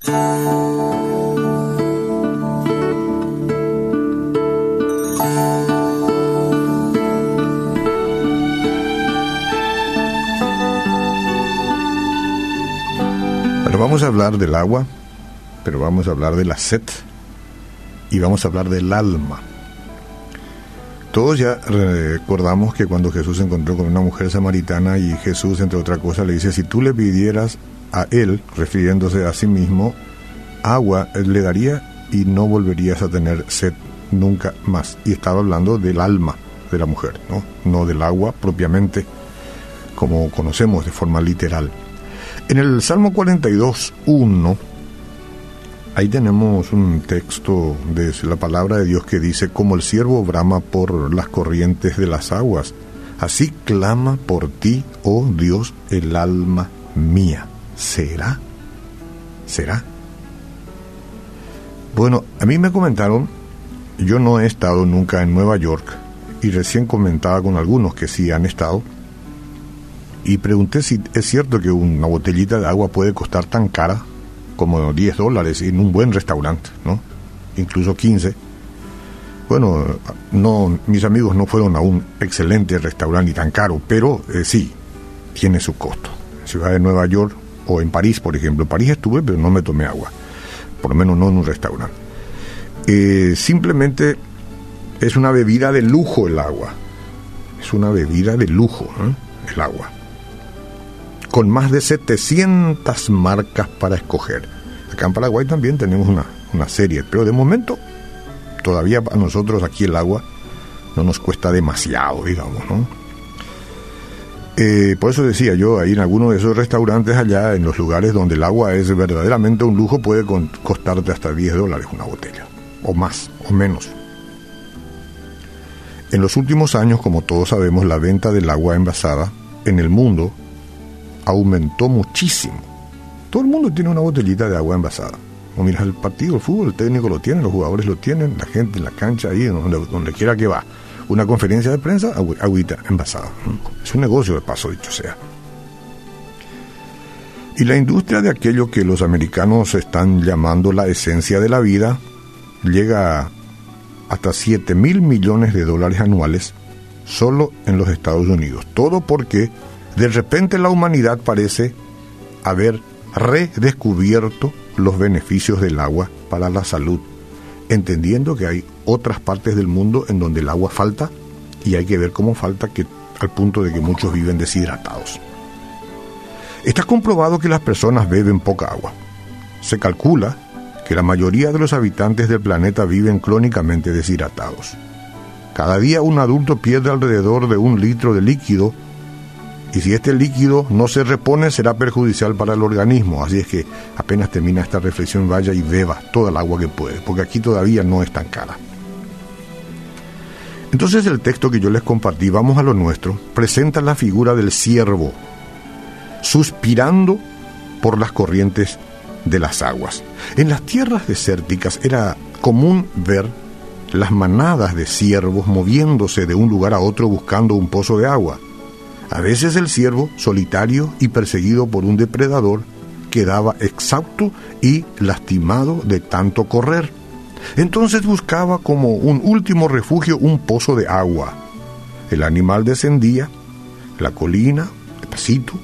Pero vamos a hablar del agua, pero vamos a hablar de la sed y vamos a hablar del alma. Todos ya recordamos que cuando Jesús se encontró con una mujer samaritana y Jesús, entre otras cosas, le dice, si tú le pidieras a él, refiriéndose a sí mismo, agua, le daría y no volverías a tener sed nunca más. Y estaba hablando del alma de la mujer, no, no del agua propiamente, como conocemos de forma literal. En el Salmo 42, 1, ahí tenemos un texto de la palabra de Dios que dice, como el siervo brama por las corrientes de las aguas, así clama por ti, oh Dios, el alma mía. ¿Será? ¿Será? Bueno, a mí me comentaron, yo no he estado nunca en Nueva York y recién comentaba con algunos que sí han estado, y pregunté si es cierto que una botellita de agua puede costar tan cara como 10 dólares en un buen restaurante, ¿no? Incluso 15. Bueno, no, mis amigos no fueron a un excelente restaurante y tan caro, pero eh, sí, tiene su costo. Ciudad de Nueva York o en París, por ejemplo. En París estuve, pero no me tomé agua, por lo menos no en un restaurante. Eh, simplemente es una bebida de lujo el agua. Es una bebida de lujo, ¿eh? el agua con más de 700 marcas para escoger. Acá en Paraguay también tenemos una, serie, pero de momento todavía a nosotros aquí el agua no nos cuesta demasiado, digamos, ¿no? Eh, por eso decía yo, ahí en alguno de esos restaurantes allá, en los lugares donde el agua es verdaderamente un lujo, puede costarte hasta 10 dólares una botella, o más, o menos. En los últimos años, como todos sabemos, la venta del agua envasada en el mundo aumentó muchísimo. Todo el mundo tiene una botellita de agua envasada. O miras el partido, el fútbol, el técnico lo tiene, los jugadores lo tienen, la gente en la cancha, ahí, donde, donde quiera que va. Una conferencia de prensa, agüita envasada. Es un negocio de paso, dicho sea. Y la industria de aquello que los americanos están llamando la esencia de la vida llega hasta 7 mil millones de dólares anuales solo en los Estados Unidos. Todo porque de repente la humanidad parece haber redescubierto los beneficios del agua para la salud, entendiendo que hay otras partes del mundo en donde el agua falta y hay que ver cómo falta que, al punto de que muchos viven deshidratados. Está comprobado que las personas beben poca agua. Se calcula que la mayoría de los habitantes del planeta viven crónicamente deshidratados. Cada día un adulto pierde alrededor de un litro de líquido y si este líquido no se repone será perjudicial para el organismo. Así es que apenas termina esta reflexión vaya y beba toda el agua que puede, porque aquí todavía no es tan cara. Entonces el texto que yo les compartí, vamos a lo nuestro, presenta la figura del siervo, suspirando por las corrientes de las aguas. En las tierras desérticas era común ver las manadas de ciervos moviéndose de un lugar a otro buscando un pozo de agua. A veces el ciervo, solitario y perseguido por un depredador, quedaba exhausto y lastimado de tanto correr. Entonces buscaba como un último refugio un pozo de agua. El animal descendía la colina, despacito,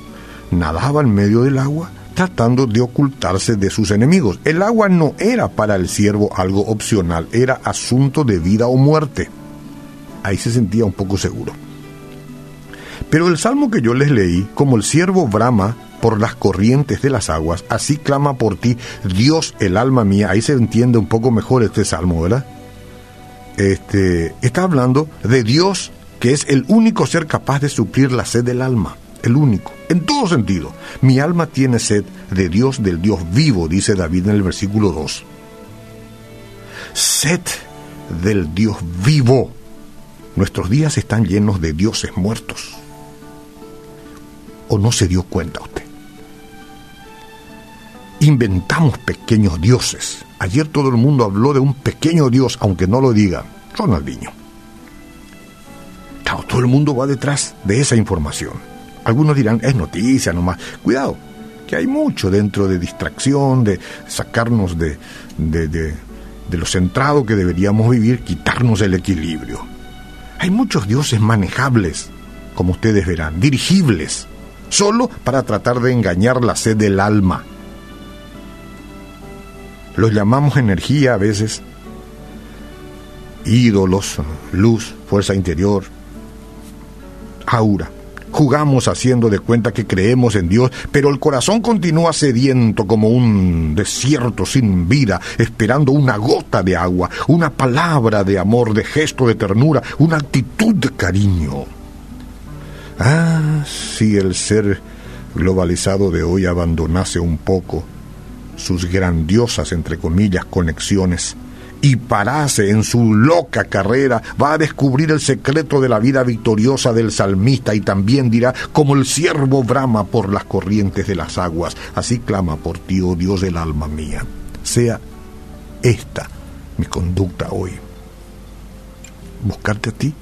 nadaba en medio del agua, tratando de ocultarse de sus enemigos. El agua no era para el ciervo algo opcional, era asunto de vida o muerte. Ahí se sentía un poco seguro. Pero el salmo que yo les leí, como el siervo brama por las corrientes de las aguas, así clama por ti Dios el alma mía. Ahí se entiende un poco mejor este salmo, ¿verdad? Este, está hablando de Dios que es el único ser capaz de suplir la sed del alma, el único, en todo sentido. Mi alma tiene sed de Dios, del Dios vivo, dice David en el versículo 2. Sed del Dios vivo. Nuestros días están llenos de dioses muertos o no se dio cuenta usted. Inventamos pequeños dioses. Ayer todo el mundo habló de un pequeño dios, aunque no lo diga Ronaldinho. todo el mundo va detrás de esa información. Algunos dirán, es noticia nomás. Cuidado, que hay mucho dentro de distracción, de sacarnos de, de, de, de lo centrado que deberíamos vivir, quitarnos el equilibrio. Hay muchos dioses manejables, como ustedes verán, dirigibles, solo para tratar de engañar la sed del alma. Los llamamos energía a veces, ídolos, luz, fuerza interior, aura. Jugamos haciendo de cuenta que creemos en Dios, pero el corazón continúa sediento como un desierto sin vida, esperando una gota de agua, una palabra de amor, de gesto de ternura, una actitud de cariño. Ah, si el ser globalizado de hoy abandonase un poco sus grandiosas, entre comillas, conexiones y parase en su loca carrera, va a descubrir el secreto de la vida victoriosa del salmista y también dirá, como el siervo brama por las corrientes de las aguas, así clama por ti, oh Dios del alma mía. Sea esta mi conducta hoy. Buscarte a ti,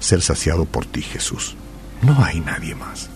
ser saciado por ti, Jesús. No hay nadie más.